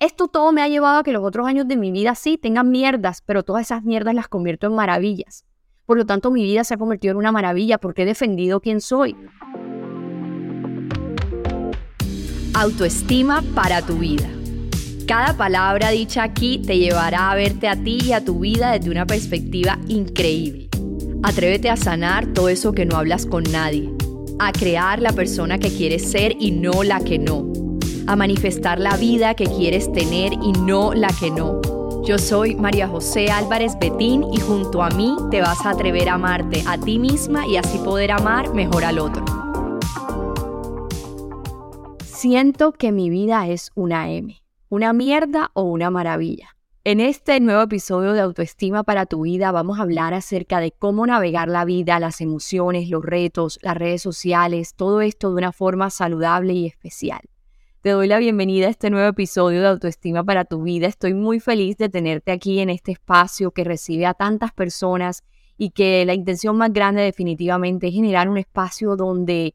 Esto todo me ha llevado a que los otros años de mi vida sí tengan mierdas, pero todas esas mierdas las convierto en maravillas. Por lo tanto, mi vida se ha convertido en una maravilla porque he defendido quién soy. Autoestima para tu vida. Cada palabra dicha aquí te llevará a verte a ti y a tu vida desde una perspectiva increíble. Atrévete a sanar todo eso que no hablas con nadie, a crear la persona que quieres ser y no la que no a manifestar la vida que quieres tener y no la que no. Yo soy María José Álvarez Betín y junto a mí te vas a atrever a amarte a ti misma y así poder amar mejor al otro. Siento que mi vida es una M, una mierda o una maravilla. En este nuevo episodio de Autoestima para tu vida vamos a hablar acerca de cómo navegar la vida, las emociones, los retos, las redes sociales, todo esto de una forma saludable y especial. Te doy la bienvenida a este nuevo episodio de Autoestima para tu vida. Estoy muy feliz de tenerte aquí en este espacio que recibe a tantas personas y que la intención más grande definitivamente es generar un espacio donde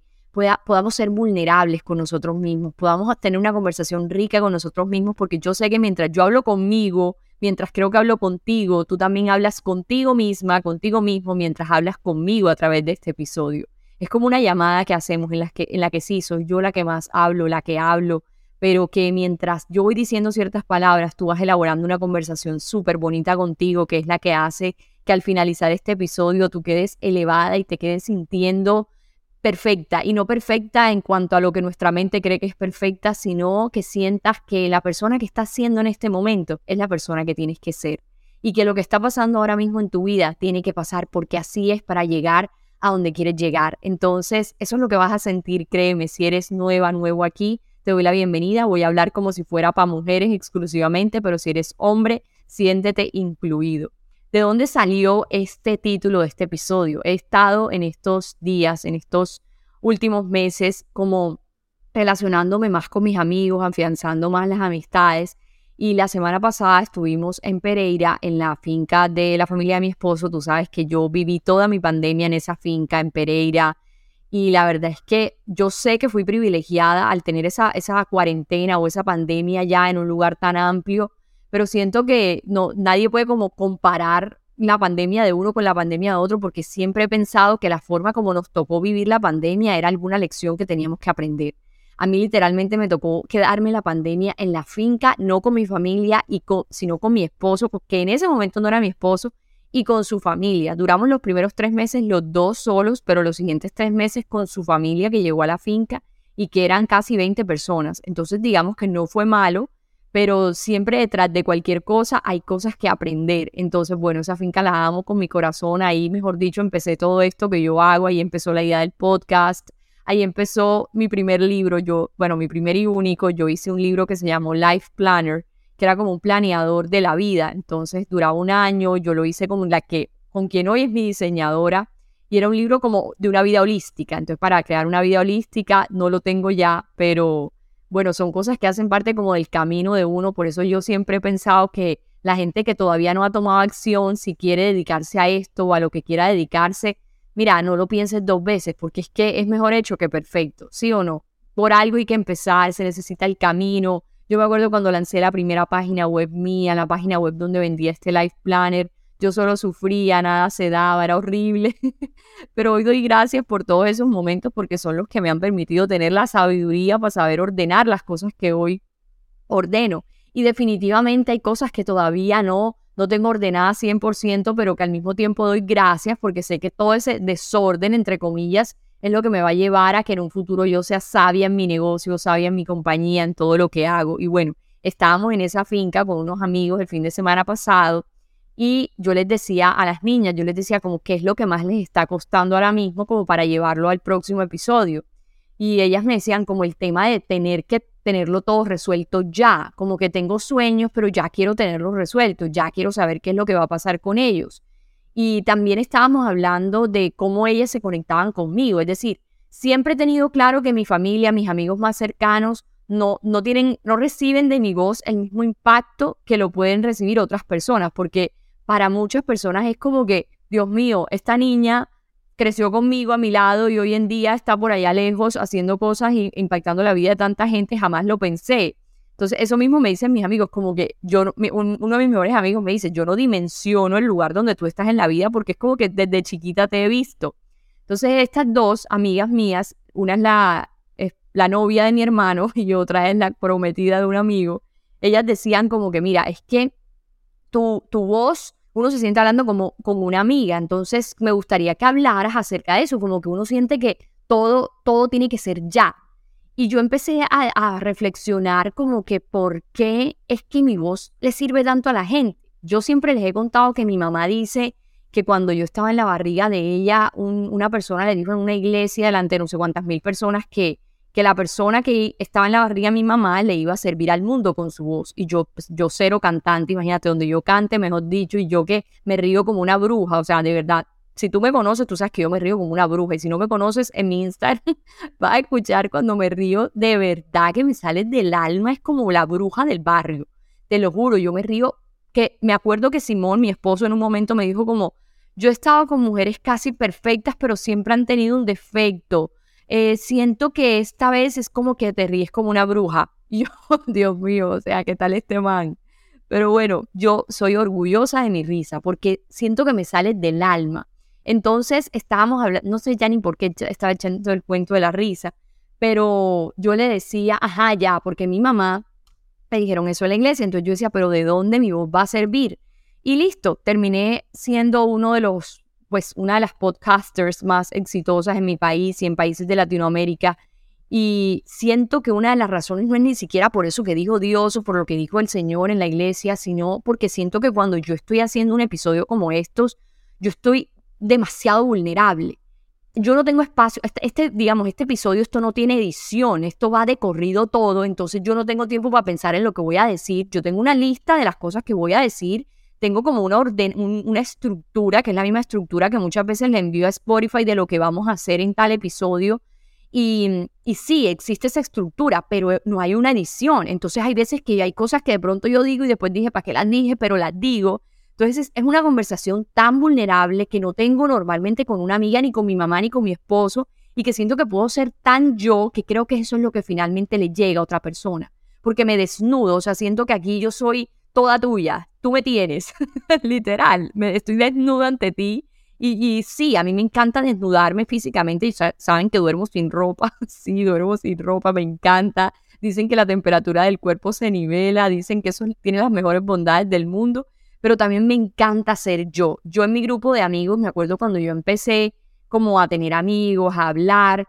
podamos ser vulnerables con nosotros mismos, podamos tener una conversación rica con nosotros mismos, porque yo sé que mientras yo hablo conmigo, mientras creo que hablo contigo, tú también hablas contigo misma, contigo mismo, mientras hablas conmigo a través de este episodio. Es como una llamada que hacemos en la que, en la que sí, soy yo la que más hablo, la que hablo, pero que mientras yo voy diciendo ciertas palabras, tú vas elaborando una conversación súper bonita contigo, que es la que hace que al finalizar este episodio tú quedes elevada y te quedes sintiendo perfecta y no perfecta en cuanto a lo que nuestra mente cree que es perfecta, sino que sientas que la persona que estás siendo en este momento es la persona que tienes que ser y que lo que está pasando ahora mismo en tu vida tiene que pasar porque así es para llegar a donde quieres llegar. Entonces, eso es lo que vas a sentir, créeme, si eres nueva, nuevo aquí, te doy la bienvenida, voy a hablar como si fuera para mujeres exclusivamente, pero si eres hombre, siéntete incluido. ¿De dónde salió este título de este episodio? He estado en estos días, en estos últimos meses, como relacionándome más con mis amigos, afianzando más las amistades y la semana pasada estuvimos en Pereira, en la finca de la familia de mi esposo. Tú sabes que yo viví toda mi pandemia en esa finca, en Pereira. Y la verdad es que yo sé que fui privilegiada al tener esa, esa cuarentena o esa pandemia ya en un lugar tan amplio, pero siento que no, nadie puede como comparar la pandemia de uno con la pandemia de otro, porque siempre he pensado que la forma como nos tocó vivir la pandemia era alguna lección que teníamos que aprender. A mí literalmente me tocó quedarme la pandemia en la finca, no con mi familia, y sino con mi esposo, porque en ese momento no era mi esposo, y con su familia. Duramos los primeros tres meses los dos solos, pero los siguientes tres meses con su familia que llegó a la finca y que eran casi 20 personas. Entonces digamos que no fue malo, pero siempre detrás de cualquier cosa hay cosas que aprender. Entonces, bueno, esa finca la amo con mi corazón. Ahí, mejor dicho, empecé todo esto que yo hago. Ahí empezó la idea del podcast ahí empezó mi primer libro, yo, bueno, mi primer y único, yo hice un libro que se llamó Life Planner, que era como un planeador de la vida, entonces duraba un año, yo lo hice con la que, con quien hoy es mi diseñadora, y era un libro como de una vida holística, entonces para crear una vida holística no lo tengo ya, pero bueno, son cosas que hacen parte como del camino de uno, por eso yo siempre he pensado que la gente que todavía no ha tomado acción, si quiere dedicarse a esto o a lo que quiera dedicarse, mira, no lo pienses dos veces, porque es que es mejor hecho que perfecto, ¿sí o no? Por algo hay que empezar, se necesita el camino. Yo me acuerdo cuando lancé la primera página web mía, la página web donde vendía este Life Planner, yo solo sufría, nada se daba, era horrible. Pero hoy doy gracias por todos esos momentos porque son los que me han permitido tener la sabiduría para saber ordenar las cosas que hoy ordeno. Y definitivamente hay cosas que todavía no no tengo ordenada 100%, pero que al mismo tiempo doy gracias porque sé que todo ese desorden, entre comillas, es lo que me va a llevar a que en un futuro yo sea sabia en mi negocio, sabia en mi compañía, en todo lo que hago. Y bueno, estábamos en esa finca con unos amigos el fin de semana pasado y yo les decía a las niñas, yo les decía como qué es lo que más les está costando ahora mismo como para llevarlo al próximo episodio. Y ellas me decían como el tema de tener que tenerlo todo resuelto ya, como que tengo sueños, pero ya quiero tenerlo resuelto, ya quiero saber qué es lo que va a pasar con ellos. Y también estábamos hablando de cómo ellas se conectaban conmigo, es decir, siempre he tenido claro que mi familia, mis amigos más cercanos, no, no tienen, no reciben de mi voz el mismo impacto que lo pueden recibir otras personas, porque para muchas personas es como que, Dios mío, esta niña creció conmigo a mi lado y hoy en día está por allá lejos haciendo cosas e impactando la vida de tanta gente, jamás lo pensé. Entonces, eso mismo me dicen mis amigos, como que yo, uno de mis mejores amigos me dice, yo no dimensiono el lugar donde tú estás en la vida porque es como que desde chiquita te he visto. Entonces, estas dos amigas mías, una es la, la novia de mi hermano y otra es la prometida de un amigo, ellas decían como que, mira, es que tu, tu voz, uno se siente hablando como con una amiga, entonces me gustaría que hablaras acerca de eso, como que uno siente que todo, todo tiene que ser ya. Y yo empecé a, reflexionar como que por qué es que mi voz le sirve tanto a la gente. Yo siempre les he contado que mi mamá dice que cuando yo estaba en la barriga de ella, una persona le dijo en una iglesia delante de no sé cuántas mil personas que que la persona que estaba en la barriga de mi mamá le iba a servir al mundo con su voz. Y yo, pues, yo cero cantante, imagínate, donde yo cante, mejor dicho, y yo que me río como una bruja, o sea, de verdad. Si tú me conoces, tú sabes que yo me río como una bruja. Y si no me conoces en mi Instagram, vas a escuchar cuando me río de verdad que me sale del alma. Es como la bruja del barrio. Te lo juro, yo me río. Que me acuerdo que Simón, mi esposo, en un momento me dijo como, yo he estado con mujeres casi perfectas, pero siempre han tenido un defecto eh, siento que esta vez es como que te ríes como una bruja. yo, Dios mío, o sea, ¿qué tal este man? Pero bueno, yo soy orgullosa de mi risa porque siento que me sale del alma. Entonces estábamos hablando, no sé ya ni por qué estaba echando el cuento de la risa, pero yo le decía, ajá, ya, porque mi mamá me dijeron eso en la iglesia, entonces yo decía, pero ¿de dónde mi voz va a servir? Y listo, terminé siendo uno de los pues una de las podcasters más exitosas en mi país y en países de Latinoamérica. Y siento que una de las razones no es ni siquiera por eso que dijo Dios o por lo que dijo el Señor en la iglesia, sino porque siento que cuando yo estoy haciendo un episodio como estos, yo estoy demasiado vulnerable. Yo no tengo espacio, este, este digamos, este episodio, esto no tiene edición, esto va de corrido todo, entonces yo no tengo tiempo para pensar en lo que voy a decir. Yo tengo una lista de las cosas que voy a decir tengo como una, orden, una estructura, que es la misma estructura que muchas veces le envío a Spotify de lo que vamos a hacer en tal episodio. Y, y sí, existe esa estructura, pero no hay una edición. Entonces hay veces que hay cosas que de pronto yo digo y después dije, ¿para qué las dije? Pero las digo. Entonces es una conversación tan vulnerable que no tengo normalmente con una amiga, ni con mi mamá, ni con mi esposo, y que siento que puedo ser tan yo que creo que eso es lo que finalmente le llega a otra persona. Porque me desnudo, o sea, siento que aquí yo soy toda tuya, tú me tienes, literal, me, estoy desnudo ante ti. Y, sí, a mí me encanta desnudarme físicamente y saben que duermo sin ropa, sí, duermo sin ropa, me encanta. Dicen que la temperatura del cuerpo se nivela, dicen que eso tiene las mejores bondades del mundo, pero también me encanta ser yo. Yo en mi grupo de amigos, me acuerdo cuando yo empecé como a tener amigos, a hablar,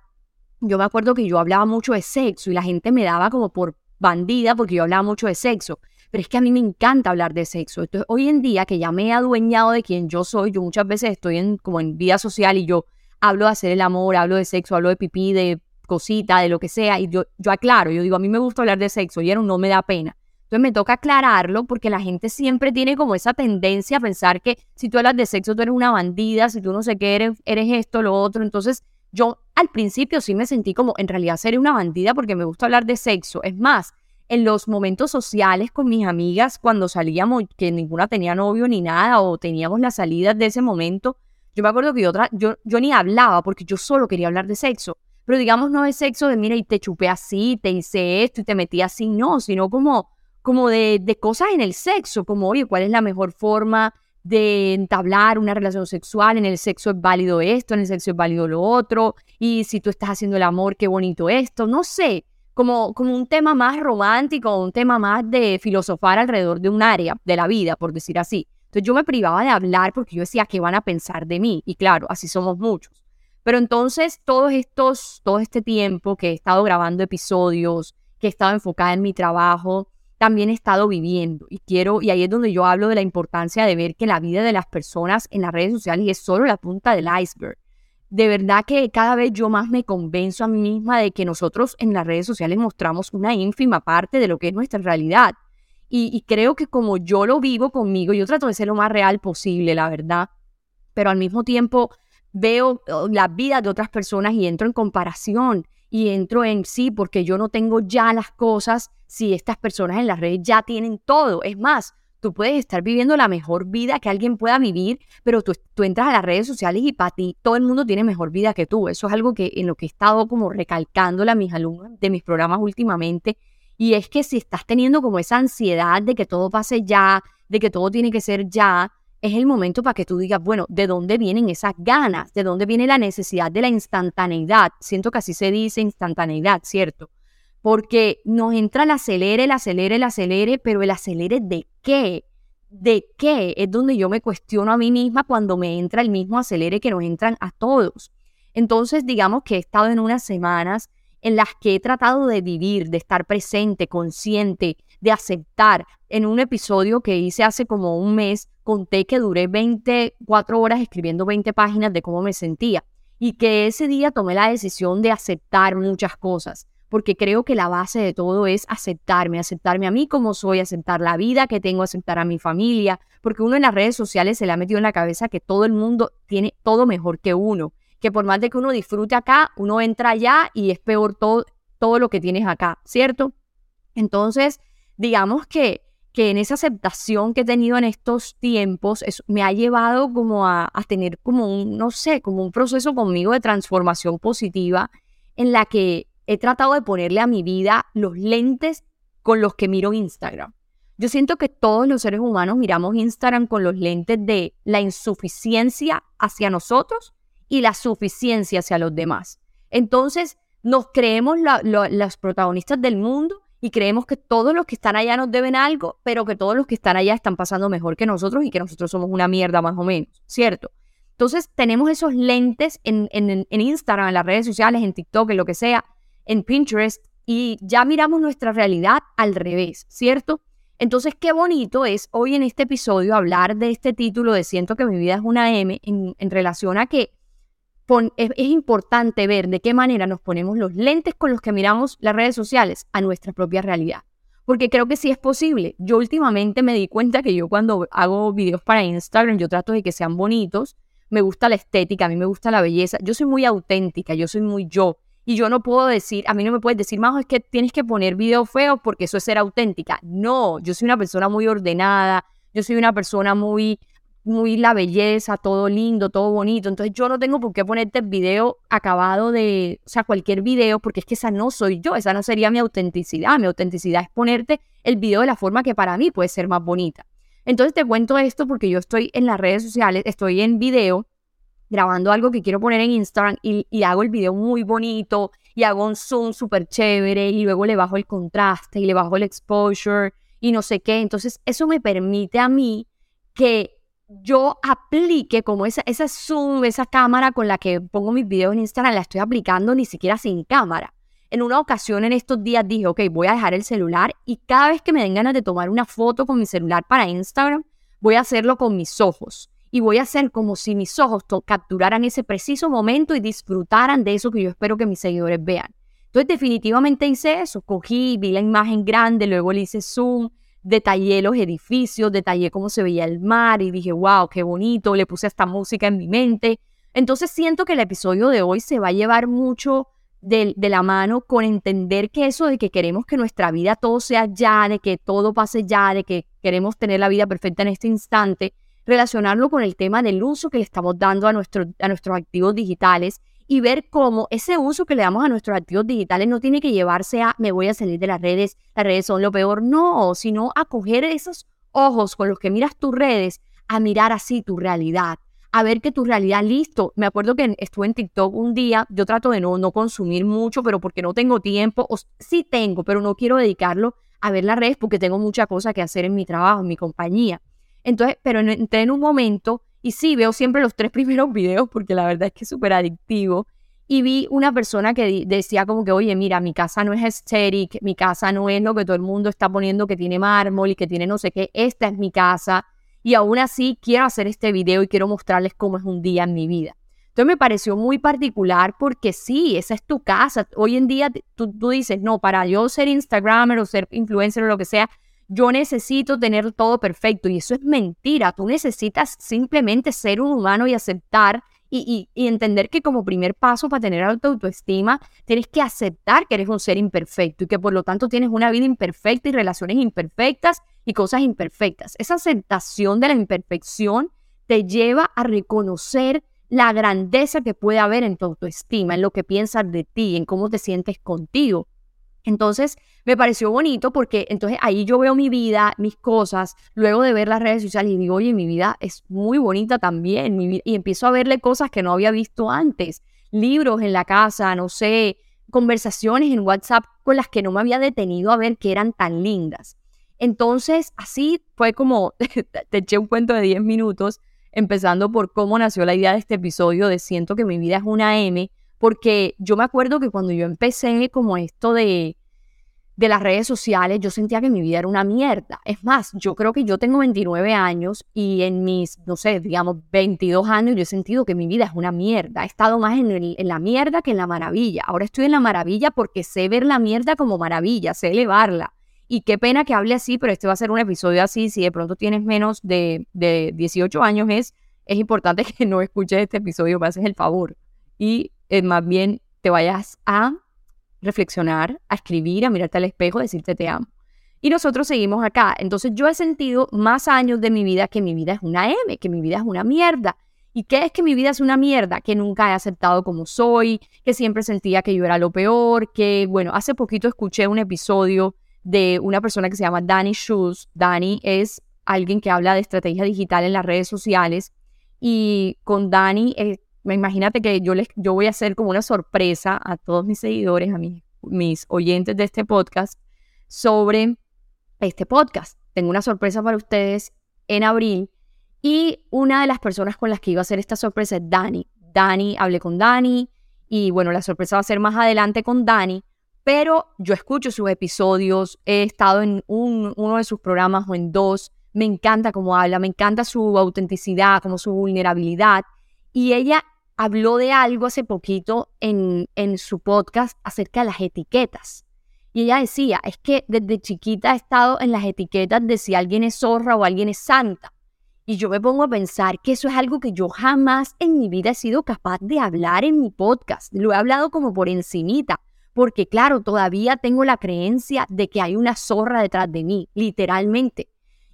yo me acuerdo que yo hablaba mucho de sexo y la gente me daba como por bandida porque yo hablaba mucho de sexo pero es que a mí me encanta hablar de sexo. Entonces, hoy en día que ya me he adueñado de quien yo soy, yo muchas veces estoy en, como en vida social y yo hablo de hacer el amor, hablo de sexo, hablo de pipí, de cosita, de lo que sea, y yo, yo aclaro, yo digo, a mí me gusta hablar de sexo y no me da pena. Entonces me toca aclararlo porque la gente siempre tiene como esa tendencia a pensar que si tú hablas de sexo tú eres una bandida, si tú no sé qué eres, eres esto, lo otro. Entonces yo al principio sí me sentí como en realidad ser una bandida porque me gusta hablar de sexo. Es más, en los momentos sociales con mis amigas, cuando salíamos, que ninguna tenía novio ni nada, o teníamos las salidas de ese momento, yo me acuerdo que yo, yo, yo ni hablaba porque yo solo quería hablar de sexo. Pero digamos, no de sexo de, mira, y te chupé así, te hice esto y te metí así, no, sino como, como de, de cosas en el sexo, como, oye, ¿cuál es la mejor forma de entablar una relación sexual? En el sexo es válido esto, en el sexo es válido lo otro, y si tú estás haciendo el amor, qué bonito esto, no sé como, como un tema más romántico, un tema más de filosofar alrededor de un área de la vida, por decir así. Entonces yo me privaba de hablar porque yo decía, ¿qué van a pensar de mí? Y claro, así somos muchos. Pero entonces todos estos, todo este tiempo que he estado grabando episodios, que he estado enfocada en mi trabajo, también he estado viviendo y quiero, y ahí es donde yo hablo de la importancia de ver que la vida de las personas en las redes sociales es solo la punta del iceberg de verdad que cada vez yo más me convenzo a mí misma de que nosotros en las redes sociales mostramos una ínfima parte de lo que es nuestra realidad. Y, creo que como yo lo vivo conmigo, yo trato de ser lo más real posible, la verdad, pero al mismo tiempo veo oh, la vida de otras personas y entro en comparación y entro en sí, porque yo no tengo ya las cosas si estas personas en las redes ya tienen todo. Es más, Tú puedes estar viviendo la mejor vida que alguien pueda vivir, pero tú, entras a las redes sociales y para ti todo el mundo tiene mejor vida que tú. Eso es algo que en lo que he estado como recalcándole a mis alumnos de mis programas últimamente. Y es que si estás teniendo como esa ansiedad de que todo pase ya, de que todo tiene que ser ya, es el momento para que tú digas, bueno, ¿de dónde vienen esas ganas? ¿De dónde viene la necesidad de la instantaneidad? Siento que así se dice instantaneidad, ¿cierto? Porque nos entra el acelere, el acelere, el acelere, pero el acelere de qué? ¿De qué? Es donde yo me cuestiono a mí misma cuando me entra el mismo acelere que nos entran a todos. Entonces, digamos que he estado en unas semanas en las que he tratado de vivir, de estar presente, consciente, de aceptar. En un episodio que hice hace como un mes, conté que duré 24 horas escribiendo 20 páginas de cómo me sentía y que ese día tomé la decisión de aceptar muchas cosas, porque creo que la base de todo es aceptarme, aceptarme a mí como soy, aceptar la vida que tengo, aceptar a mi familia, porque uno en las redes sociales se le ha metido en la cabeza que todo el mundo tiene todo mejor que uno que por más de que uno disfrute acá, uno entra allá y es peor todo, todo lo que tienes acá, ¿cierto? Entonces, digamos que, que en esa aceptación que he tenido en estos tiempos, me ha llevado como a, a tener como un, no sé, como un proceso conmigo de transformación positiva en la que he tratado de ponerle a mi vida los lentes con los que miro Instagram. Yo siento que todos los seres humanos miramos Instagram con los lentes de la insuficiencia hacia nosotros y la suficiencia hacia los demás. Entonces, nos creemos las protagonistas del mundo y creemos que todos los que están allá nos deben algo, pero que todos los que están allá están pasando mejor que nosotros y que nosotros somos una mierda más o menos, ¿cierto? Entonces, tenemos esos lentes en, en, en Instagram, en las redes sociales, en TikTok, en lo que sea, en Pinterest, y ya miramos nuestra realidad al revés, ¿cierto? Entonces, qué bonito es hoy en este episodio hablar de este título de Siento que mi vida es una M en, relación a que es, importante ver de qué manera nos ponemos los lentes con los que miramos las redes sociales a nuestra propia realidad. Porque creo que sí es posible. Yo últimamente me di cuenta que yo cuando hago videos para Instagram, yo trato de que sean bonitos. Me gusta la estética, a mí me gusta la belleza. Yo soy muy auténtica, yo soy muy yo. Y yo no puedo decir, a mí no me puedes decir, Majo, es que tienes que poner videos feos porque eso es ser auténtica. No, yo soy una persona muy ordenada, yo soy una persona muy muy la belleza, todo lindo, todo bonito. Entonces yo no tengo por qué ponerte el video acabado de, o sea, cualquier video, porque es que esa no soy yo, esa no sería mi autenticidad. Mi autenticidad es ponerte el video de la forma que para mí puede ser más bonita. Entonces te cuento esto porque yo estoy en las redes sociales, estoy en video, grabando algo que quiero poner en Instagram y, hago el video muy bonito y hago un zoom súper chévere y luego le bajo el contraste y le bajo el exposure y no sé qué. Entonces eso me permite a mí que yo aplique como esa, esa Zoom, esa cámara con la que pongo mis videos en Instagram, la estoy aplicando ni siquiera sin cámara. En una ocasión en estos días dije, ok, voy a dejar el celular y cada vez que me den ganas de tomar una foto con mi celular para Instagram, voy a hacerlo con mis ojos. Y voy a hacer como si mis ojos capturaran ese preciso momento y disfrutaran de eso que yo espero que mis seguidores vean. Entonces definitivamente hice eso, cogí, vi la imagen grande, luego le hice zoom, detallé los edificios, detallé cómo se veía el mar y dije, wow, qué bonito, le puse esta música en mi mente. Entonces siento que el episodio de hoy se va a llevar mucho de, de, la mano con entender que eso de que queremos que nuestra vida todo sea ya, de que todo pase ya, de que queremos tener la vida perfecta en este instante, relacionarlo con el tema del uso que le estamos dando a, nuestro, a nuestros activos digitales y ver cómo ese uso que le damos a nuestros activos digitales no tiene que llevarse a me voy a salir de las redes, las redes son lo peor, no, sino a coger esos ojos con los que miras tus redes, a mirar así tu realidad, a ver que tu realidad, listo. Me acuerdo que estuve en TikTok un día, yo trato de no, no consumir mucho, pero porque no tengo tiempo, o sí tengo, pero no quiero dedicarlo a ver las redes porque tengo mucha cosa que hacer en mi trabajo, en mi compañía. Entonces, pero entré en un momento y sí, veo siempre los tres primeros videos porque la verdad es que es súper adictivo. Y vi una persona que decía como que, oye, mira, mi casa no es aesthetic, mi casa no es lo que todo el mundo está poniendo que tiene mármol y que tiene no sé qué, esta es mi casa. Y aún así quiero hacer este video y quiero mostrarles cómo es un día en mi vida. Entonces me pareció muy particular porque sí, esa es tu casa. Hoy en día tú, tú dices, no, para yo ser Instagramer o ser influencer o lo que sea, yo necesito tener todo perfecto y eso es mentira. Tú necesitas simplemente ser un humano y aceptar y, entender que como primer paso para tener alta autoestima, tienes que aceptar que eres un ser imperfecto y que por lo tanto tienes una vida imperfecta y relaciones imperfectas y cosas imperfectas. Esa aceptación de la imperfección te lleva a reconocer la grandeza que puede haber en tu autoestima, en lo que piensas de ti, en cómo te sientes contigo. Entonces, me pareció bonito porque entonces ahí yo veo mi vida, mis cosas, luego de ver las redes sociales y digo, oye, mi vida es muy bonita también, y empiezo a verle cosas que no había visto antes, libros en la casa, no sé, conversaciones en WhatsApp con las que no me había detenido a ver que eran tan lindas. Entonces, así fue como, te eché un cuento de 10 minutos, empezando por cómo nació la idea de este episodio de Siento que mi vida es una M, porque yo me acuerdo que cuando yo empecé como esto de, de las redes sociales, yo sentía que mi vida era una mierda. Es más, yo creo que yo tengo 29 años y en mis, no sé, digamos 22 años yo he sentido que mi vida es una mierda. He estado más en, en la mierda que en la maravilla. Ahora estoy en la maravilla porque sé ver la mierda como maravilla, sé elevarla. Y qué pena que hable así, pero este va a ser un episodio así. Si de pronto tienes menos de, de 18 años, es, es importante que no escuches este episodio, me haces el favor. Y eh, más bien te vayas a reflexionar, a escribir, a mirarte al espejo, decirte te amo. Y nosotros seguimos acá. Entonces yo he sentido más años de mi vida que mi vida es una M, que mi vida es una mierda. ¿Y qué es que mi vida es una mierda? Que nunca he aceptado como soy, que siempre sentía que yo era lo peor, que bueno, hace poquito escuché un episodio de una persona que se llama Dani Schultz. Dani es alguien que habla de estrategia digital en las redes sociales y con Dani eh, imagínate que yo, les, yo voy a hacer como una sorpresa a todos mis seguidores, a mis, mis oyentes de este podcast, sobre este podcast. Tengo una sorpresa para ustedes en abril y una de las personas con las que iba a hacer esta sorpresa es Dani. Dani, hablé con Dani y bueno, la sorpresa va a ser más adelante con Dani, pero yo escucho sus episodios, he estado en un, uno de sus programas o en dos, me encanta cómo habla, me encanta su autenticidad, como su vulnerabilidad. Y ella habló de algo hace poquito en, en su podcast acerca de las etiquetas. Y ella decía, es que desde chiquita he estado en las etiquetas de si alguien es zorra o alguien es santa. Y yo me pongo a pensar que eso es algo que yo jamás en mi vida he sido capaz de hablar en mi podcast. Lo he hablado como por encimita, porque claro, todavía tengo la creencia de que hay una zorra detrás de mí, literalmente.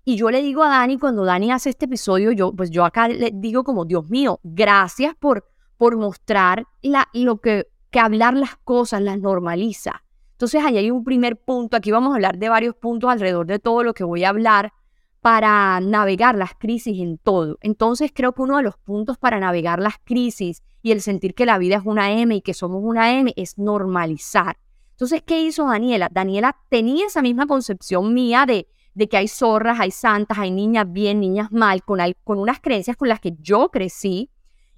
Y yo le digo a Dani, cuando Dani hace este episodio, yo pues yo acá le digo como, Dios mío, gracias por por mostrar la, lo que, que hablar las cosas las normaliza. Entonces ahí hay un primer punto, aquí vamos a hablar de varios puntos alrededor de todo lo que voy a hablar para navegar las crisis en todo. Entonces creo que uno de los puntos para navegar las crisis y el sentir que la vida es una M y que somos una M es normalizar. Entonces, ¿qué hizo Daniela? Daniela tenía esa misma concepción mía de, de que hay zorras, hay santas, hay niñas bien, niñas mal, con, con unas creencias con las que yo crecí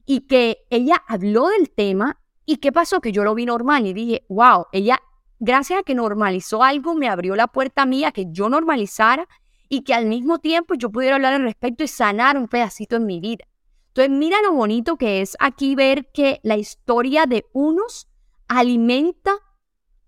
y que ella habló del tema y qué pasó que yo lo vi normal y dije, wow, ella, gracias a que normalizó algo, me abrió la puerta mía que yo normalizara y que al mismo tiempo yo pudiera hablar al respecto y sanar un pedacito en mi vida. Entonces, mira lo bonito que es aquí ver que la historia de unos alimenta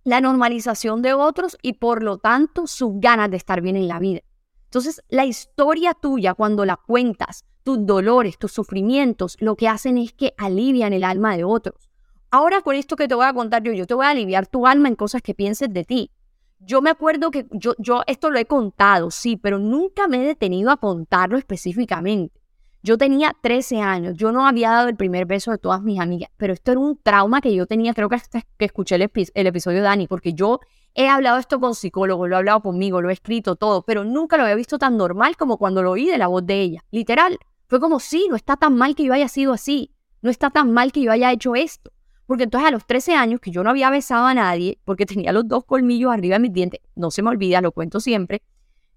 la normalización de otros y por lo tanto sus ganas de estar bien en la vida. Entonces, la historia tuya, cuando la cuentas, tus dolores, tus sufrimientos, lo que hacen es que alivian el alma de otros. Ahora con esto que te voy a contar yo, yo te voy a aliviar tu alma en cosas que pienses de ti. Yo me acuerdo que yo, yo esto lo he contado, sí, pero nunca me he detenido a contarlo específicamente. Yo tenía 13 años, yo no había dado el primer beso de todas mis amigas, pero esto era un trauma que yo tenía, creo que hasta que escuché el, el episodio de Dani, porque yo he hablado esto con psicólogos, lo he hablado conmigo, lo he escrito todo, pero nunca lo había visto tan normal como cuando lo oí de la voz de ella, literal. Fue como, sí, no está tan mal que yo haya sido así, no está tan mal que yo haya hecho esto. Porque entonces a los 13 años que yo no había besado a nadie, porque tenía los dos colmillos arriba de mis dientes, no se me olvida, lo cuento siempre,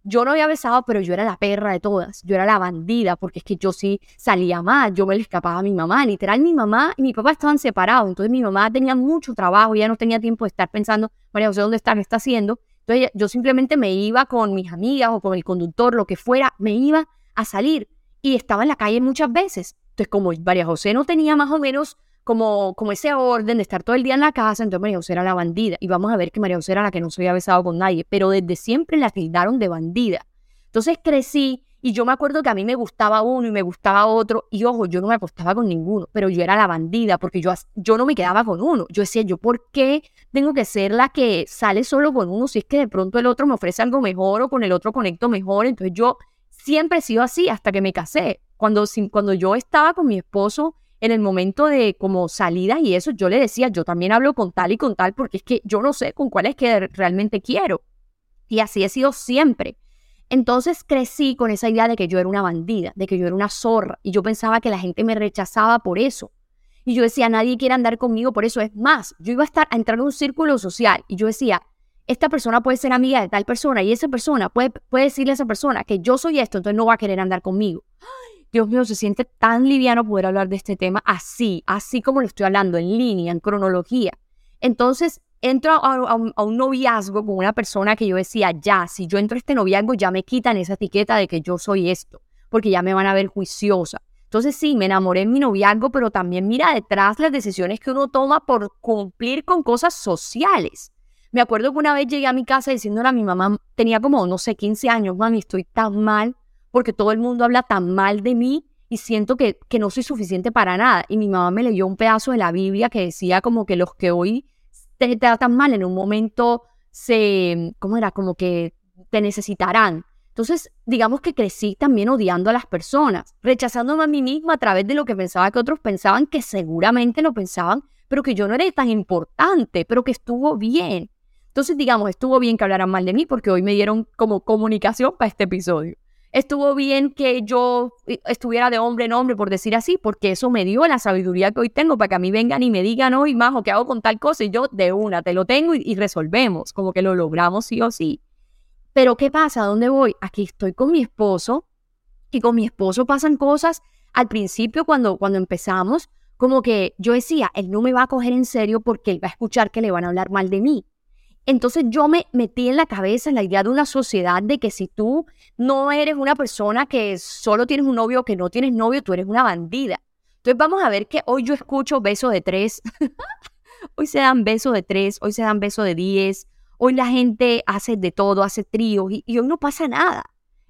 yo no había besado, pero yo era la perra de todas, yo era la bandida, porque es que yo sí salía mal, yo me le escapaba a mi mamá, literal mi mamá y mi papá estaban separados, entonces mi mamá tenía mucho trabajo, ya no tenía tiempo de estar pensando, María José, ¿dónde está? ¿Qué está haciendo? Entonces yo simplemente me iba con mis amigas o con el conductor, lo que fuera, me iba a salir y estaba en la calle muchas veces. Entonces, como María José no tenía más o menos como, como ese orden de estar todo el día en la casa, entonces María José era la bandida. Y vamos a ver que María José era la que no se había besado con nadie, pero desde siempre la tildaron de bandida. Entonces crecí y yo me acuerdo que a mí me gustaba uno y me gustaba otro. Y ojo, yo no me acostaba con ninguno, pero yo era la bandida porque yo, yo no me quedaba con uno. Yo decía, ¿yo por qué tengo que ser la que sale solo con uno si es que de pronto el otro me ofrece algo mejor o con el otro conecto mejor? Entonces yo siempre he sido así hasta que me casé. Cuando, cuando yo estaba con mi esposo, en el momento de como salida y eso, yo le decía, yo también hablo con tal y con tal porque es que yo no sé con cuál es que realmente quiero. Y así he sido siempre. Entonces crecí con esa idea de que yo era una bandida, de que yo era una zorra y yo pensaba que la gente me rechazaba por eso. Y yo decía, nadie quiere andar conmigo por eso. Es más, yo iba a estar a entrar en un círculo social y yo decía, esta persona puede ser amiga de tal persona y esa persona puede, puede decirle a esa persona que yo soy esto, entonces no va a querer andar conmigo. Dios mío, se siente tan liviano poder hablar de este tema así, así como lo estoy hablando, en línea, en cronología. Entonces, entro a, un, a, un, noviazgo con una persona que yo decía, ya, si yo entro a este noviazgo, ya me quitan esa etiqueta de que yo soy esto, porque ya me van a ver juiciosa. Entonces sí, me enamoré en mi noviazgo, pero también mira detrás las decisiones que uno toma por cumplir con cosas sociales. Me acuerdo que una vez llegué a mi casa diciéndole a mi mamá, tenía como, no sé, 15 años, mami, estoy tan mal porque todo el mundo habla tan mal de mí y siento que, que no soy suficiente para nada. Y mi mamá me leyó un pedazo de la Biblia que decía como que los que hoy te tratan mal en un momento se, ¿cómo era? Como que te necesitarán. Entonces, digamos que crecí también odiando a las personas, rechazándome a mí misma a través de lo que pensaba que otros pensaban, que seguramente lo pensaban, pero que yo no era tan importante, pero que estuvo bien. Entonces, digamos, estuvo bien que hablaran mal de mí porque hoy me dieron como comunicación para este episodio. Estuvo bien que yo eh, estuviera de hombre en hombre, por decir así, porque eso me dio la sabiduría que hoy tengo para que a mí vengan y me digan, hoy más o qué hago con tal cosa, y yo de una, te lo tengo y, resolvemos, como que lo logramos sí o sí. Pero ¿qué pasa? ¿A dónde voy? Aquí estoy con mi esposo y con mi esposo pasan cosas al principio cuando, cuando empezamos, como que yo decía, él no me va a coger en serio porque él va a escuchar que le van a hablar mal de mí. Entonces yo me metí en la cabeza la idea de una sociedad de que si tú no eres una persona que solo tienes un novio o que no tienes novio, tú eres una bandida. Entonces vamos a ver que hoy yo escucho besos de tres, hoy se dan besos de tres, hoy se dan besos de diez, hoy la gente hace de todo, hace tríos y, hoy no pasa nada.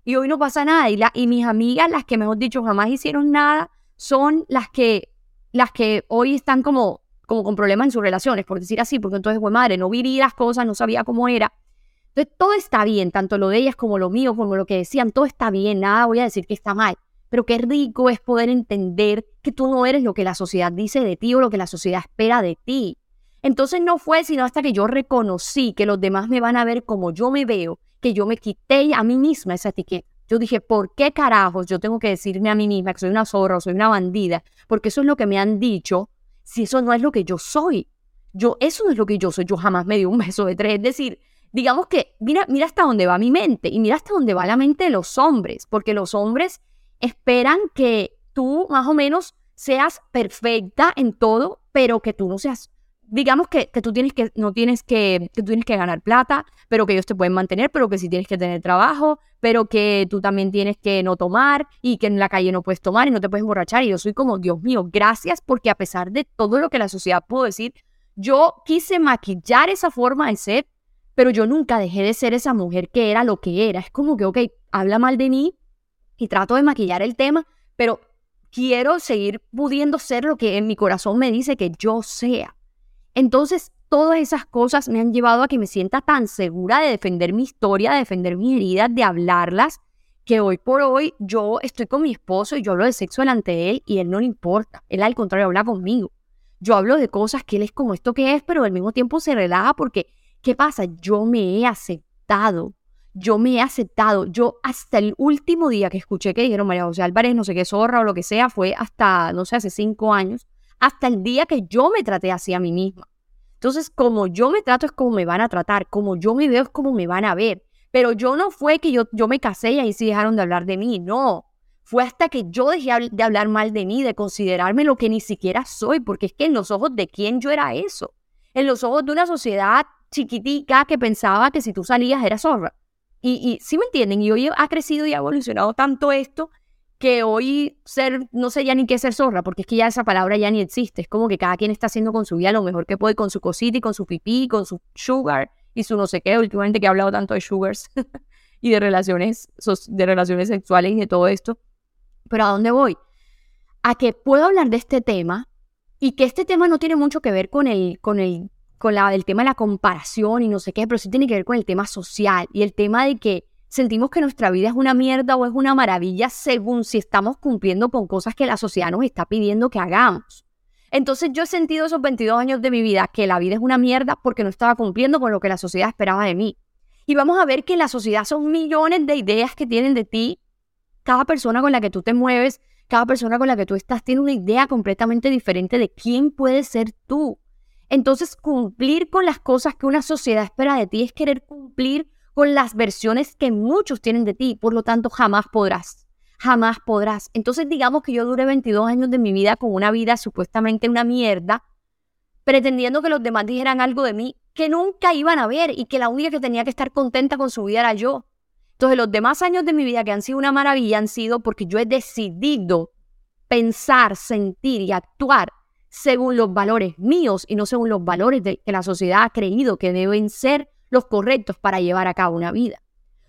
Y hoy no pasa nada. Y, y mis amigas, las que mejor dicho jamás hicieron nada, son las que, las que hoy están como como con problemas en sus relaciones, por decir así, porque entonces, fue madre, no viví las cosas, no sabía cómo era. Entonces, todo está bien, tanto lo de ellas como lo mío, como lo que decían, todo está bien, nada voy a decir que está mal. Pero qué rico es poder entender que tú no eres lo que la sociedad dice de ti o lo que la sociedad espera de ti. Entonces no fue sino hasta que yo reconocí que los demás me van a ver como yo me veo, que yo me quité a mí misma esa etiqueta. Yo dije, ¿por qué carajos yo tengo que decirme a mí misma que soy una zorra o soy una bandida? Porque eso es lo que me han dicho si eso no es lo que yo soy? Yo, eso no es lo que yo soy. Yo jamás me di un beso de tres. Es decir, digamos que mira, mira hasta dónde va mi mente y mira hasta dónde va la mente de los hombres, porque los hombres esperan que tú más o menos seas perfecta en todo, pero que tú no seas digamos que, que, tú tienes que, no tienes que, que tú tienes que ganar plata, pero que ellos te pueden mantener, pero que sí tienes que tener trabajo, pero que tú también tienes que no tomar y que en la calle no puedes tomar y no te puedes emborrachar. Y yo soy como, Dios mío, gracias porque a pesar de todo lo que la sociedad pudo decir, yo quise maquillar esa forma de ser, pero yo nunca dejé de ser esa mujer que era lo que era. Es como que, ok, habla mal de mí y trato de maquillar el tema, pero quiero seguir pudiendo ser lo que en mi corazón me dice que yo sea. Entonces, todas esas cosas me han llevado a que me sienta tan segura de defender mi historia, de defender mis heridas, de hablarlas, que hoy por hoy yo estoy con mi esposo y yo hablo de sexo delante de él y él no le importa. Él al contrario habla conmigo. Yo hablo de cosas que él es como esto que es, pero al mismo tiempo se relaja porque, ¿qué pasa? Yo me he aceptado. Yo me he aceptado. Yo hasta el último día que escuché que dijeron María José Álvarez, no sé qué zorra o lo que sea, fue hasta, no sé, hace cinco años hasta el día que yo me traté así a mí misma. Entonces, como yo me trato es como me van a tratar, como yo me veo es como me van a ver. Pero yo no fue que yo, yo me casé y ahí sí dejaron de hablar de mí, no. Fue hasta que yo dejé de hablar mal de mí, de considerarme lo que ni siquiera soy, porque es que en los ojos de quién yo era eso. En los ojos de una sociedad chiquitica que pensaba que si tú salías era zorra. Y, y sí me entienden, y hoy ha crecido y ha evolucionado tanto esto que hoy ser, no sé ya ni qué ser zorra, porque es que ya esa palabra ya ni existe. Es como que cada quien está haciendo con su vida lo mejor que puede, con su cosita y con su pipí, con su sugar y su no sé qué. Últimamente que he hablado tanto de sugars y de relaciones, de relaciones sexuales y de todo esto. Pero ¿a dónde voy? A que puedo hablar de este tema y que este tema no tiene mucho que ver con el, con el, con la, el tema de la comparación y no sé qué, pero sí tiene que ver con el tema social y el tema de que sentimos que nuestra vida es una mierda o es una maravilla según si estamos cumpliendo con cosas que la sociedad nos está pidiendo que hagamos. Entonces yo he sentido esos 22 años de mi vida que la vida es una mierda porque no estaba cumpliendo con lo que la sociedad esperaba de mí. Y vamos a ver que la sociedad son millones de ideas que tienen de ti. Cada persona con la que tú te mueves, cada persona con la que tú estás tiene una idea completamente diferente de quién puedes ser tú. Entonces cumplir con las cosas que una sociedad espera de ti es querer cumplir con las versiones que muchos tienen de ti. Por lo tanto, jamás podrás jamás podrás. Entonces digamos que yo duré 22 años de mi vida con una vida supuestamente una mierda, pretendiendo que los demás dijeran algo de mí que nunca iban a ver y que la única que tenía que estar contenta con su vida era yo. Entonces los demás años de mi vida que han sido una maravilla han sido porque yo he decidido pensar, sentir y actuar según los valores míos y no según los valores de, que la sociedad ha creído que deben ser los correctos para llevar a cabo una vida.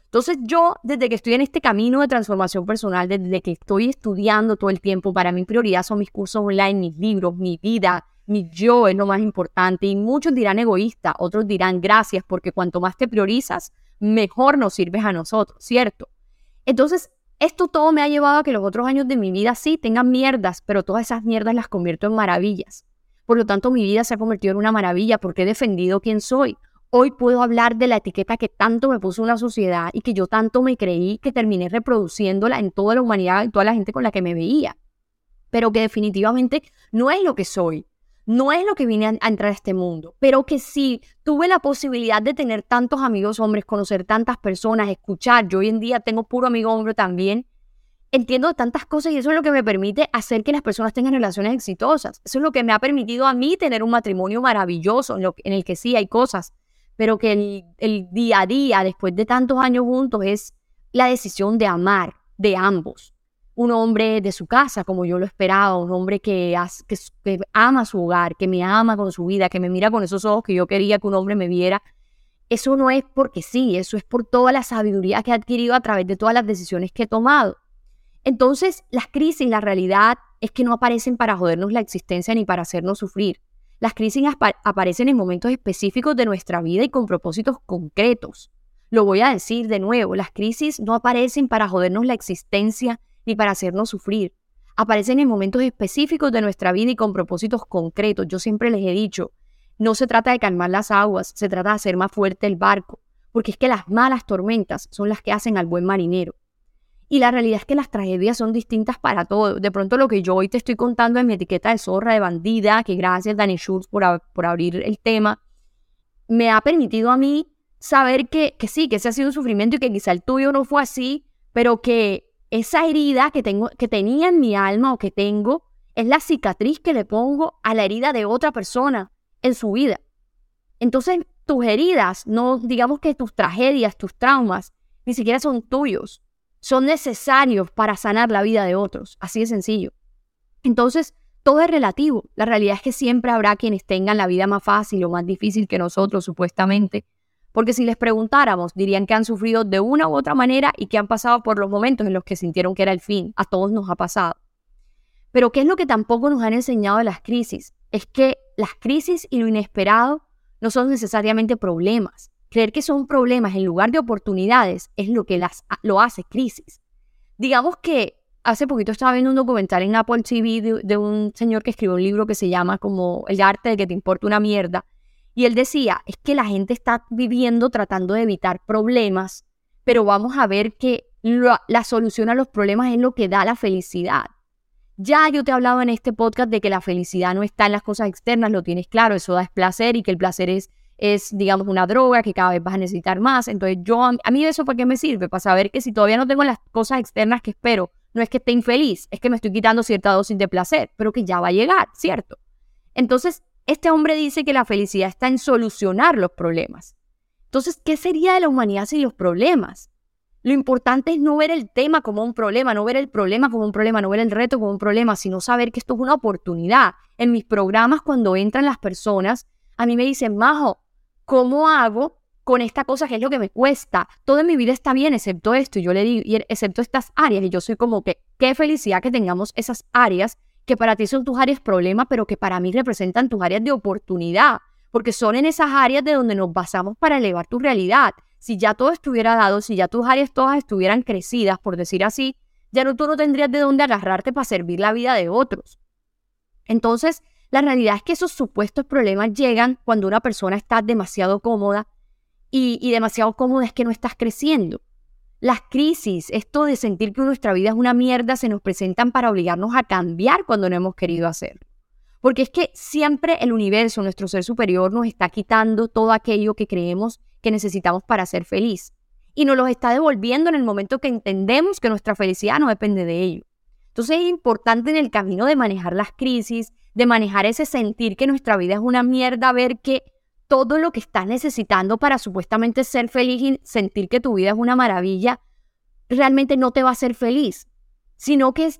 Entonces yo, desde que estoy en este camino de transformación personal, desde que estoy estudiando todo el tiempo, para mí prioridad son mis cursos online, mis libros, mi vida, mi yo es lo más importante. Y muchos dirán egoísta, otros dirán gracias, porque cuanto más te priorizas, mejor nos sirves a nosotros, ¿cierto? Entonces, esto todo me ha llevado a que los otros años de mi vida sí tengan mierdas, pero todas esas mierdas las convierto en maravillas. Por lo tanto, mi vida se ha convertido en una maravilla porque he defendido quién soy. Hoy puedo hablar de la etiqueta que tanto me puso una sociedad y que yo tanto me creí que terminé reproduciéndola en toda la humanidad y toda la gente con la que me veía. Pero que definitivamente no es lo que soy, no es lo que vine a, entrar a este mundo, pero que sí tuve la posibilidad de tener tantos amigos hombres, conocer tantas personas, escuchar. Yo hoy en día tengo puro amigo hombre también. Entiendo tantas cosas y eso es lo que me permite hacer que las personas tengan relaciones exitosas. Eso es lo que me ha permitido a mí tener un matrimonio maravilloso en el que sí hay cosas pero que el, día a día, después de tantos años juntos, es la decisión de amar de ambos. Un hombre de su casa, como yo lo esperaba, un hombre que, que, ama su hogar, que me ama con su vida, que me mira con esos ojos que yo quería que un hombre me viera. Eso no es porque sí, eso es por toda la sabiduría que he adquirido a través de todas las decisiones que he tomado. Entonces, las crisis, la realidad es que no aparecen para jodernos la existencia ni para hacernos sufrir. Las crisis aparecen en momentos específicos de nuestra vida y con propósitos concretos. Lo voy a decir de nuevo, las crisis no aparecen para jodernos la existencia ni para hacernos sufrir. Aparecen en momentos específicos de nuestra vida y con propósitos concretos. Yo siempre les he dicho, no se trata de calmar las aguas, se trata de hacer más fuerte el barco, porque es que las malas tormentas son las que hacen al buen marinero. Y la realidad es que las tragedias son distintas para todos. De pronto lo que yo hoy te estoy contando en mi etiqueta de zorra, de bandida, que gracias Dani Schultz por, por abrir el tema, me ha permitido a mí saber que, que sí, que ese ha sido un sufrimiento y que quizá el tuyo no fue así, pero que esa herida que, tengo, que tenía en mi alma o que tengo es la cicatriz que le pongo a la herida de otra persona en su vida. Entonces, tus heridas, no digamos que tus tragedias, tus traumas, ni siquiera son tuyos son necesarios para sanar la vida de otros. Así de sencillo. Entonces, todo es relativo. La realidad es que siempre habrá quienes tengan la vida más fácil o más difícil que nosotros, supuestamente. Porque si les preguntáramos, dirían que han sufrido de una u otra manera y que han pasado por los momentos en los que sintieron que era el fin. A todos nos ha pasado. Pero ¿qué es lo que tampoco nos han enseñado de las crisis? Es que las crisis y lo inesperado no son necesariamente problemas. Creer que son problemas en lugar de oportunidades es lo que las, lo hace crisis. Digamos que hace poquito estaba viendo un documental en Apple TV de, un señor que escribió un libro que se llama como El arte de que te importa una mierda. Y él decía, es que la gente está viviendo tratando de evitar problemas, pero vamos a ver que la solución a los problemas es lo que da la felicidad. Ya yo te he hablado en este podcast de que la felicidad no está en las cosas externas, lo tienes claro, eso da placer y que el placer es es, digamos, una droga que cada vez vas a necesitar más. Entonces, yo, a mí eso para qué me sirve? Para saber que si todavía no tengo las cosas externas que espero, no es que esté infeliz, es que me estoy quitando cierta dosis de placer, pero que ya va a llegar, ¿cierto? Entonces, este hombre dice que la felicidad está en solucionar los problemas. Entonces, ¿qué sería de la humanidad sin los problemas? Lo importante es no ver el tema como un problema, no ver el problema como un problema, no ver el reto como un problema, sino saber que esto es una oportunidad. En mis programas, cuando entran las personas, a mí me dicen, Majo, ¿cómo hago con esta cosa que es lo que me cuesta? Todo en mi vida está bien, excepto esto. Y yo le digo, excepto estas áreas. Y yo soy como que, qué felicidad que tengamos esas áreas que para ti son tus áreas problema, pero que para mí representan tus áreas de oportunidad. Porque son en esas áreas de donde nos basamos para elevar tu realidad. si ya todo estuviera dado, si ya tus áreas todas estuvieran crecidas, por decir así, ya no tú no tendrías de dónde agarrarte para servir la vida de otros. Entonces, la realidad es que esos supuestos problemas llegan cuando una persona está demasiado cómoda y, y demasiado cómoda es que no estás creciendo. Las crisis, esto de sentir que nuestra vida es una mierda, se nos presentan para obligarnos a cambiar cuando no hemos querido hacerlo. Porque es que siempre el universo, nuestro ser superior, nos está quitando todo aquello que creemos que necesitamos para ser feliz. Y nos lo está devolviendo en el momento que entendemos que nuestra felicidad no depende de ello. Entonces es importante en el camino de manejar las crisis, de manejar ese sentir que nuestra vida es una mierda, ver que todo lo que estás necesitando para supuestamente ser feliz y sentir que tu vida es una maravilla, realmente no te va a hacer feliz, sino que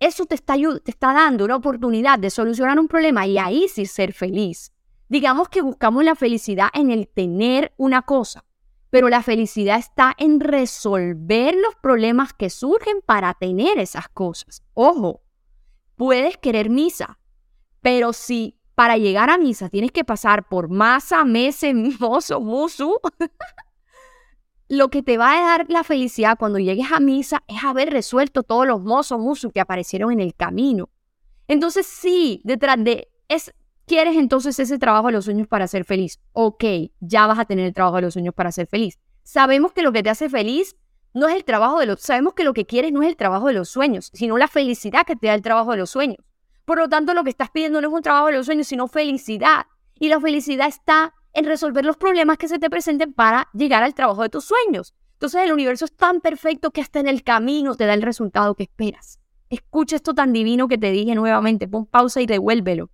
eso te está, te está dando una oportunidad de solucionar un problema y ahí sí ser feliz. Digamos que buscamos la felicidad en el tener una cosa, pero la felicidad está en resolver los problemas que surgen para tener esas cosas. Ojo, puedes querer misa, pero si para llegar a misa tienes que pasar por masa, mese, mozo, musu. Lo que te va a dar la felicidad cuando llegues a misa es haber resuelto todos los mozos, musu que aparecieron en el camino. Entonces, sí, detrás de es, ¿quieres entonces ese trabajo de los sueños para ser feliz? Ok, ya vas a tener el trabajo de los sueños para ser feliz. Sabemos que lo que te hace feliz no es el trabajo de los, sabemos que lo que quieres no es el trabajo de los sueños, sino la felicidad que te da el trabajo de los sueños. Por lo tanto, lo que estás pidiendo no es un trabajo de los sueños, sino felicidad. Y la felicidad está en resolver los problemas que se te presenten para llegar al trabajo de tus sueños. Entonces el universo es tan perfecto que hasta en el camino te da el resultado que esperas. Escucha esto tan divino que te dije nuevamente, pon pausa y devuélvelo.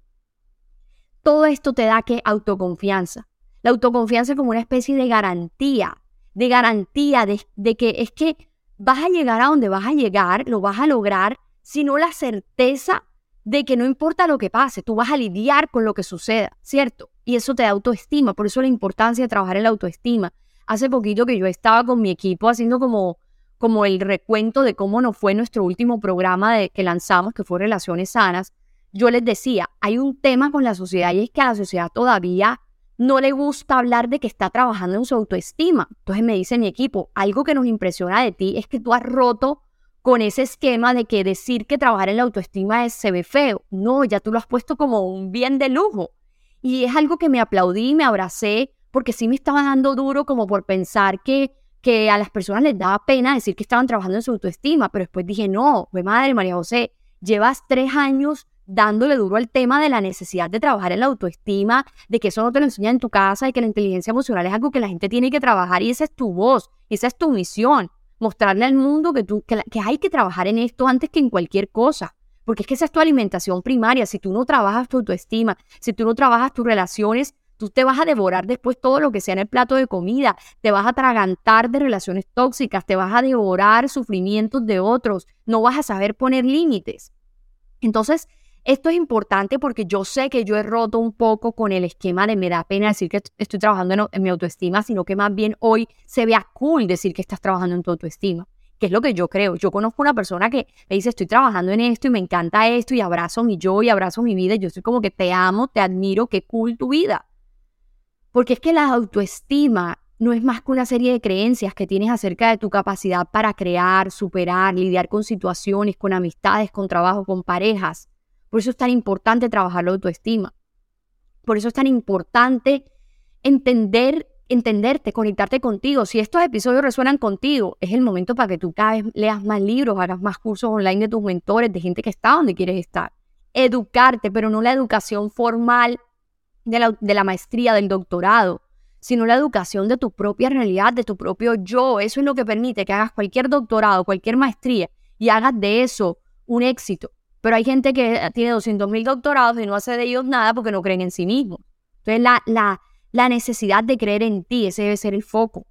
Todo esto te da que autoconfianza. La autoconfianza como una especie de garantía, de garantía de, de que es que vas a llegar a donde vas a llegar, lo vas a lograr, sino la certeza de que no importa lo que pase, tú vas a lidiar con lo que suceda, ¿cierto? Y eso te da autoestima, por eso la importancia de trabajar en la autoestima. Hace poquito que yo estaba con mi equipo haciendo como, como el recuento de cómo nos fue nuestro último programa de, que lanzamos, que fue Relaciones Sanas, yo les decía, hay un tema con la sociedad y es que a la sociedad todavía no le gusta hablar de que está trabajando en su autoestima. Entonces me dice mi equipo, algo que nos impresiona de ti es que tú has roto con ese esquema de que decir que trabajar en la autoestima es, se ve feo. No, ya tú lo has puesto como un bien de lujo. Y es algo que me aplaudí, me abracé, porque sí me estaba dando duro como por pensar que, que a las personas les daba pena decir que estaban trabajando en su autoestima, pero después dije, no, pues madre María José, llevas tres años dándole duro al tema de la necesidad de trabajar en la autoestima, de que eso no te lo enseñan en tu casa y que la inteligencia emocional es algo que la gente tiene que trabajar y esa es tu voz, esa es tu misión mostrarle al mundo que, tú, que, hay que trabajar en esto antes que en cualquier cosa. Porque es que esa es tu alimentación primaria. Si tú no trabajas tu autoestima, si tú no trabajas tus relaciones, tú te vas a devorar después todo lo que sea en el plato de comida, te vas a atragantar de relaciones tóxicas, te vas a devorar sufrimientos de otros, no vas a saber poner límites. Entonces, esto es importante porque yo sé que yo he roto un poco con el esquema de me da pena decir que estoy trabajando en, mi autoestima, sino que más bien hoy se vea cool decir que estás trabajando en tu autoestima que es lo que yo creo. Yo conozco una persona que me dice, estoy trabajando en esto y me encanta esto y abrazo mi yo y abrazo mi vida. Y yo soy como que te amo, te admiro, qué cool tu vida. Porque es que la autoestima no es más que una serie de creencias que tienes acerca de tu capacidad para crear, superar, lidiar con situaciones, con amistades, con trabajo, con parejas. Por eso es tan importante trabajar la autoestima. Por eso es tan importante entender, entenderte, conectarte contigo. Si estos episodios resuenan contigo, es el momento para que tú cada vez leas más libros, hagas más cursos online de tus mentores, de gente que está donde quieres estar. Educarte, pero no la educación formal de la, de la maestría, del doctorado, sino la educación de tu propia realidad, de tu propio yo. Eso es lo que permite que hagas cualquier doctorado, cualquier maestría y hagas de eso un éxito. Pero hay gente que tiene 200 mil doctorados y no hace de ellos nada porque no creen en sí mismos. Entonces, la, la, la necesidad de creer en ti, ese debe ser el foco.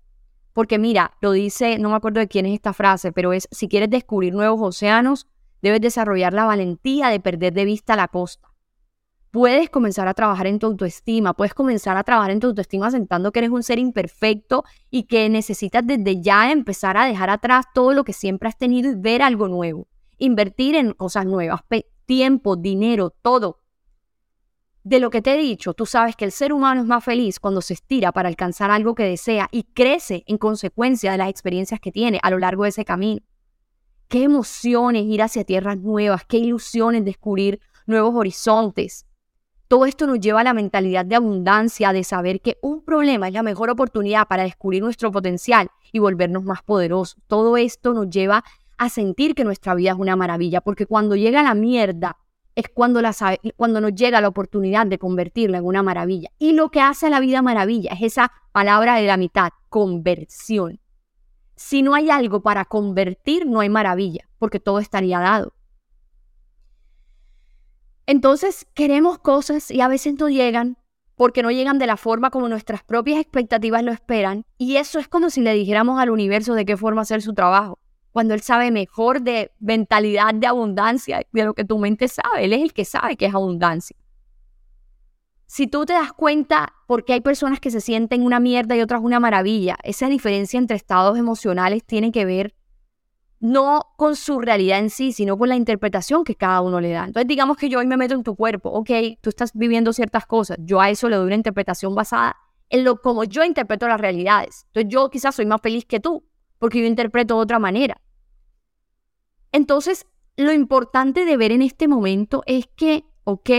Porque mira, lo dice, no me acuerdo de quién es esta frase, pero es, si quieres descubrir nuevos océanos, debes desarrollar la valentía de perder de vista la costa. Puedes comenzar a trabajar en tu autoestima, puedes comenzar a trabajar en tu autoestima sentando que eres un ser imperfecto y que necesitas desde ya empezar a dejar atrás todo lo que siempre has tenido y ver algo nuevo invertir en cosas nuevas, tiempo, dinero, todo. de lo que te he dicho, tú sabes que el ser humano es más feliz cuando se estira para alcanzar algo que desea y crece en consecuencia de las experiencias que tiene a lo largo de ese camino. Qué emociones ir hacia tierras nuevas, qué ilusiones descubrir nuevos horizontes. Todo esto nos lleva a la mentalidad de abundancia, de saber que un problema es la mejor oportunidad para descubrir nuestro potencial y volvernos más poderosos. Todo esto nos lleva a sentir que nuestra vida es una maravilla, porque cuando llega la mierda, es cuando, la, cuando nos llega la oportunidad de convertirla en una maravilla. Y lo que hace a la vida maravilla es esa palabra de la mitad, conversión. Si no hay algo para convertir, no hay maravilla, porque todo estaría dado. Entonces queremos cosas y a veces no llegan porque no llegan de la forma como nuestras propias expectativas lo esperan. Y eso es como si le dijéramos al universo de qué forma hacer su trabajo cuando Él sabe mejor de mentalidad de abundancia, de lo que tu mente sabe. Él es el que sabe que es abundancia. Si tú te das cuenta por qué hay personas que se sienten una mierda y otras una maravilla, esa diferencia entre estados emocionales tiene que ver no con su realidad en sí, sino con la interpretación que cada uno le da. Entonces, digamos que yo hoy me meto en tu cuerpo, ok, tú estás viviendo ciertas cosas, yo a eso le doy una interpretación basada en lo como yo interpreto las realidades. Entonces, yo quizás soy más feliz que tú, porque yo interpreto de otra manera. Entonces, lo importante de ver en este momento es que, ok,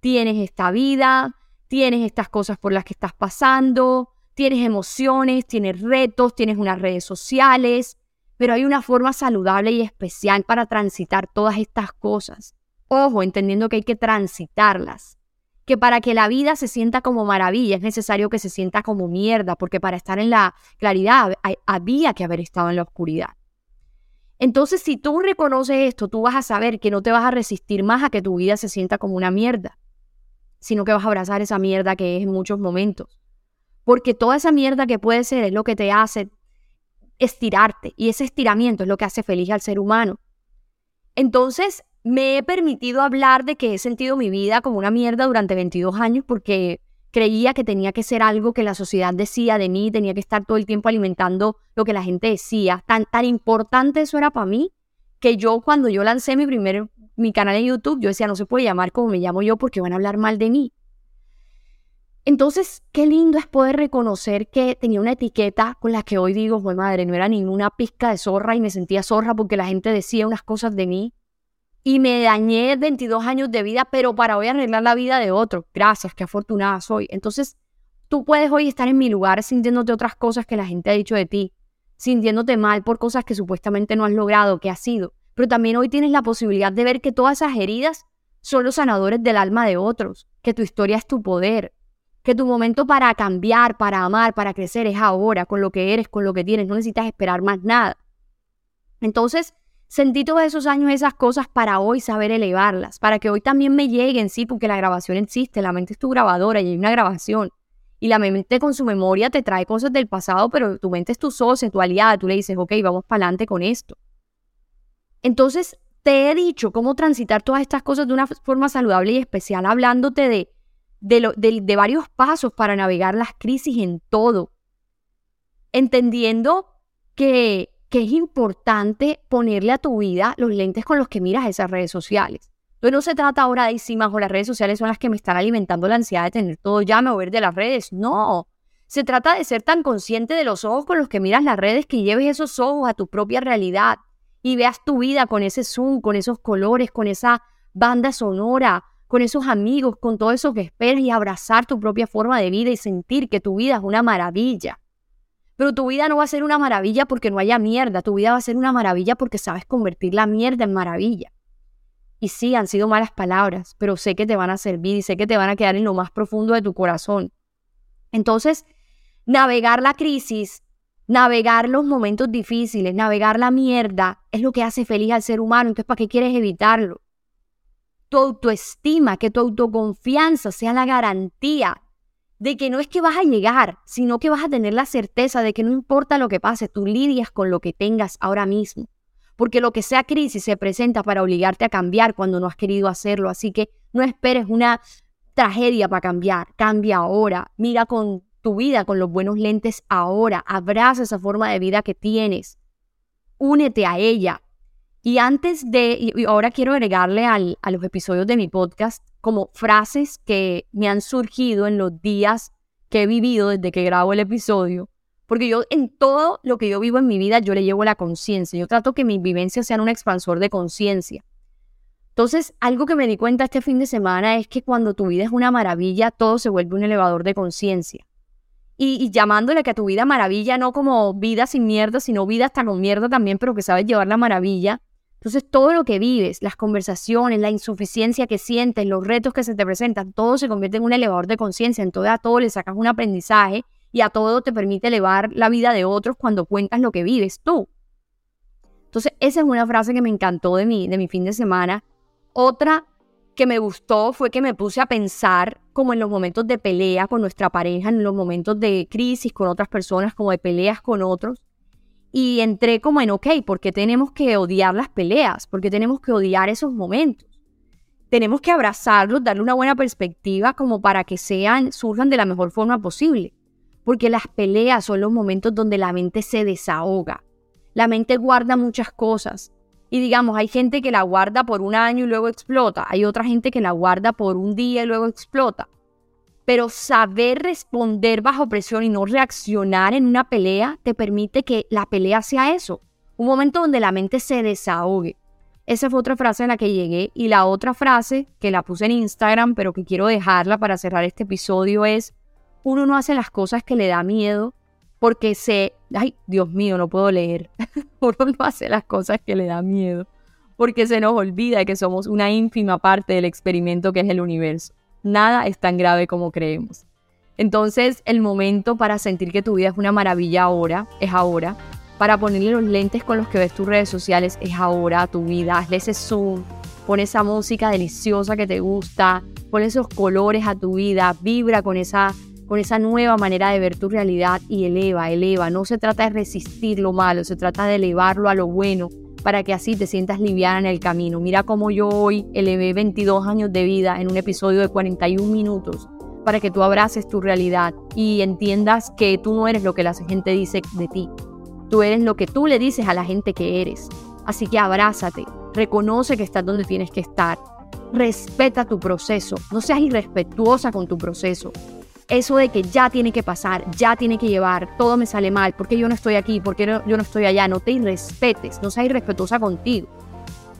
tienes esta vida, tienes estas cosas por las que estás pasando, tienes emociones, tienes retos, tienes unas redes sociales, pero hay una forma saludable y especial para transitar todas estas cosas. Ojo, entendiendo que hay que transitarlas. Que para que la vida se sienta como maravilla es necesario que se sienta como mierda, porque para estar en la claridad había que haber estado en la oscuridad. Entonces, si tú reconoces esto, tú vas a saber que no te vas a resistir más a que tu vida se sienta como una mierda, sino que vas a abrazar esa mierda que es en muchos momentos. Porque toda esa mierda que puede ser es lo que te hace estirarte y ese estiramiento es lo que hace feliz al ser humano. Entonces, me he permitido hablar de que he sentido mi vida como una mierda durante 22 años porque creía que tenía que ser algo que la sociedad decía de mí, tenía que estar todo el tiempo alimentando lo que la gente decía. Tan, tan importante eso era para mí que yo cuando yo lancé mi primer mi canal en YouTube, yo decía, no se puede llamar como me llamo yo porque van a hablar mal de mí. Entonces, qué lindo es poder reconocer que tenía una etiqueta con la que hoy digo, madre, no era ninguna pizca de zorra y me sentía zorra porque la gente decía unas cosas de mí y me dañé 22 años de vida, pero para hoy arreglar la vida de otro. Gracias, qué afortunada soy. Entonces, tú puedes hoy estar en mi lugar sintiéndote otras cosas que la gente ha dicho de ti, sintiéndote mal por cosas que supuestamente no has logrado, que has sido. Pero también hoy tienes la posibilidad de ver que todas esas heridas son los sanadores del alma de otros, que tu historia es tu poder, que tu momento para cambiar, para amar, para crecer es ahora, con lo que eres, con lo que tienes, no necesitas esperar más nada. Entonces, Sentí todos esos años esas cosas para hoy saber elevarlas, para que hoy también me lleguen, sí, porque la grabación existe, la mente es tu grabadora y hay una grabación. Y la mente con su memoria te trae cosas del pasado, pero tu mente es tu socio, tu aliada, tú le dices, ok, vamos para adelante con esto. Entonces, te he dicho cómo transitar todas estas cosas de una forma saludable y especial, hablándote de, de, de varios pasos para navegar las crisis en todo. Entendiendo que que es importante ponerle a tu vida los lentes con los que miras esas redes sociales. Entonces no se trata ahora de si o las redes sociales son las que me están alimentando la ansiedad de tener todo ya, me ver de las redes. No. Se trata de ser tan consciente de los ojos con los que miras las redes que lleves esos ojos a tu propia realidad y veas tu vida con ese zoom, con esos colores, con esa banda sonora, con esos amigos, con todo eso que esperas y abrazar tu propia forma de vida y sentir que tu vida es una maravilla. Pero tu vida no va a ser una maravilla porque no haya mierda, tu vida va a ser una maravilla porque sabes convertir la mierda en maravilla. Y sí, han sido malas palabras, pero sé que te van a servir y sé que te van a quedar en lo más profundo de tu corazón. Entonces, navegar la crisis, navegar los momentos difíciles, navegar la mierda, es lo que hace feliz al ser humano. Entonces, ¿para qué quieres evitarlo? Tu autoestima, que tu autoconfianza sea la garantía de que no es que vas a llegar, sino que vas a tener la certeza de que no importa lo que pase, tú lidias con lo que tengas ahora mismo. Porque lo que sea crisis se presenta para obligarte a cambiar cuando no has querido hacerlo. Así que no esperes una tragedia para cambiar. Cambia ahora. Mira con tu vida con los buenos lentes ahora. Abraza esa forma de vida que tienes. Únete a ella. Y antes de, y ahora quiero agregarle al, a los episodios de mi podcast como frases que me han surgido en los días que he vivido desde que grabo el episodio, porque yo en todo lo que yo vivo en mi vida, yo le llevo la conciencia, yo trato que mis vivencias sean un expansor de conciencia. Entonces, algo que me di cuenta este fin de semana es que cuando tu vida es una maravilla, todo se vuelve un elevador de conciencia. Y, llamándole que a tu vida maravilla, no como vida sin mierda, sino vida hasta con mierda también, pero que sabes llevar la maravilla. Entonces, todo lo que vives, las conversaciones, la insuficiencia que sientes, los retos que se te presentan, todo se convierte en un elevador de conciencia. Entonces, a todo le sacas un aprendizaje y a todo te permite elevar la vida de otros cuando cuentas lo que vives tú. Entonces, esa es una frase que me encantó de mi, de mi fin de semana. Otra que me gustó fue que me puse a pensar como en los momentos de pelea con nuestra pareja, en los momentos de crisis con otras personas, como de peleas con otros. Y entré como en, ok, ¿por qué tenemos que odiar las peleas? ¿Por qué tenemos que odiar esos momentos? Tenemos que abrazarlos, darle una buena perspectiva como para que sean, surjan de la mejor forma posible porque las peleas son los momentos donde la mente se desahoga. La mente guarda muchas cosas. Y digamos, hay gente que la guarda por un año y luego explota. Hay otra gente que la guarda por un día y luego explota. Pero saber responder bajo presión y no reaccionar en una pelea te permite que la pelea sea eso. Un momento donde la mente se desahogue. Esa fue otra frase en la que llegué. Y la otra frase, que la puse en Instagram, pero que quiero dejarla para cerrar este episodio, es uno no hace las cosas que le da miedo porque se, ay, Dios mío, no puedo leer. uno no hace las cosas que le da miedo porque se nos olvida que somos una ínfima parte del experimento que es el universo. Nada es tan grave como creemos. Entonces, el momento para sentir que tu vida es una maravilla ahora es ahora. Para ponerle los lentes con los que ves tus redes sociales es ahora tu vida. Hazle ese zoom, pon esa música deliciosa que te gusta, pon esos colores a tu vida, vibra con esa con esa nueva manera de ver tu realidad y eleva, eleva. No se trata de resistir lo malo, se trata de elevarlo a lo bueno para que así te sientas liviana en el camino. Mira cómo yo hoy elevé 22 años de vida en un episodio de 41 minutos para que tú abraces tu realidad y entiendas que tú no eres lo que la gente dice de ti. Tú eres lo que tú le dices a la gente que eres. Así que abrázate, reconoce que estás donde tienes que estar, respeta tu proceso, no seas irrespetuosa con tu proceso eso de que ya tiene que pasar, ya tiene que llevar, todo me sale mal, porque yo no estoy aquí, porque yo no estoy allá, no te irrespetes, no seas irrespetuosa contigo.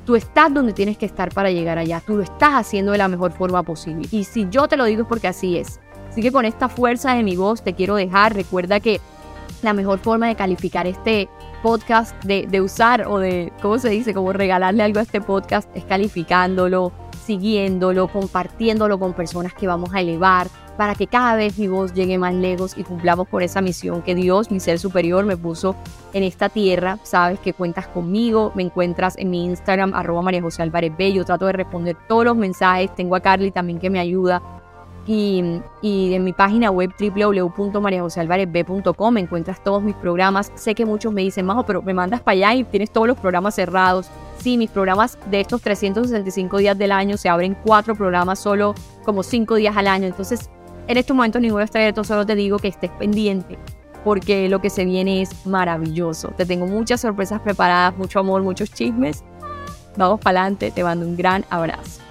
Tú estás donde tienes que estar para llegar allá, tú lo estás haciendo de la mejor forma posible. Y si yo te lo digo es porque así es. Así que con esta fuerza de mi voz te quiero dejar, recuerda que la mejor forma de calificar este podcast, de, de usar o de, ¿cómo se dice? Como regalarle algo a este podcast es calificándolo, siguiéndolo, compartiéndolo con personas que vamos a elevar, para que cada vez mi voz llegue más lejos y cumplamos por esa misión que Dios, mi ser superior, me puso en esta tierra. Sabes que cuentas conmigo, me encuentras en mi Instagram, arroba María José Álvarez B. Yo trato de responder todos los mensajes, tengo a Carly también que me ayuda. Y, y en mi página web www.mariajosealvarezb.com encuentras todos mis programas. Sé que muchos me dicen, Majo, pero me mandas para allá y tienes todos los programas cerrados sí, mis programas de estos 365 días del año se abren cuatro programas solo como cinco días al año. Entonces, en estos momentos ninguno está abierto, solo te digo que estés pendiente porque lo que se viene es maravilloso. Te tengo muchas sorpresas preparadas, mucho amor, muchos chismes. Vamos para adelante, te mando un gran abrazo.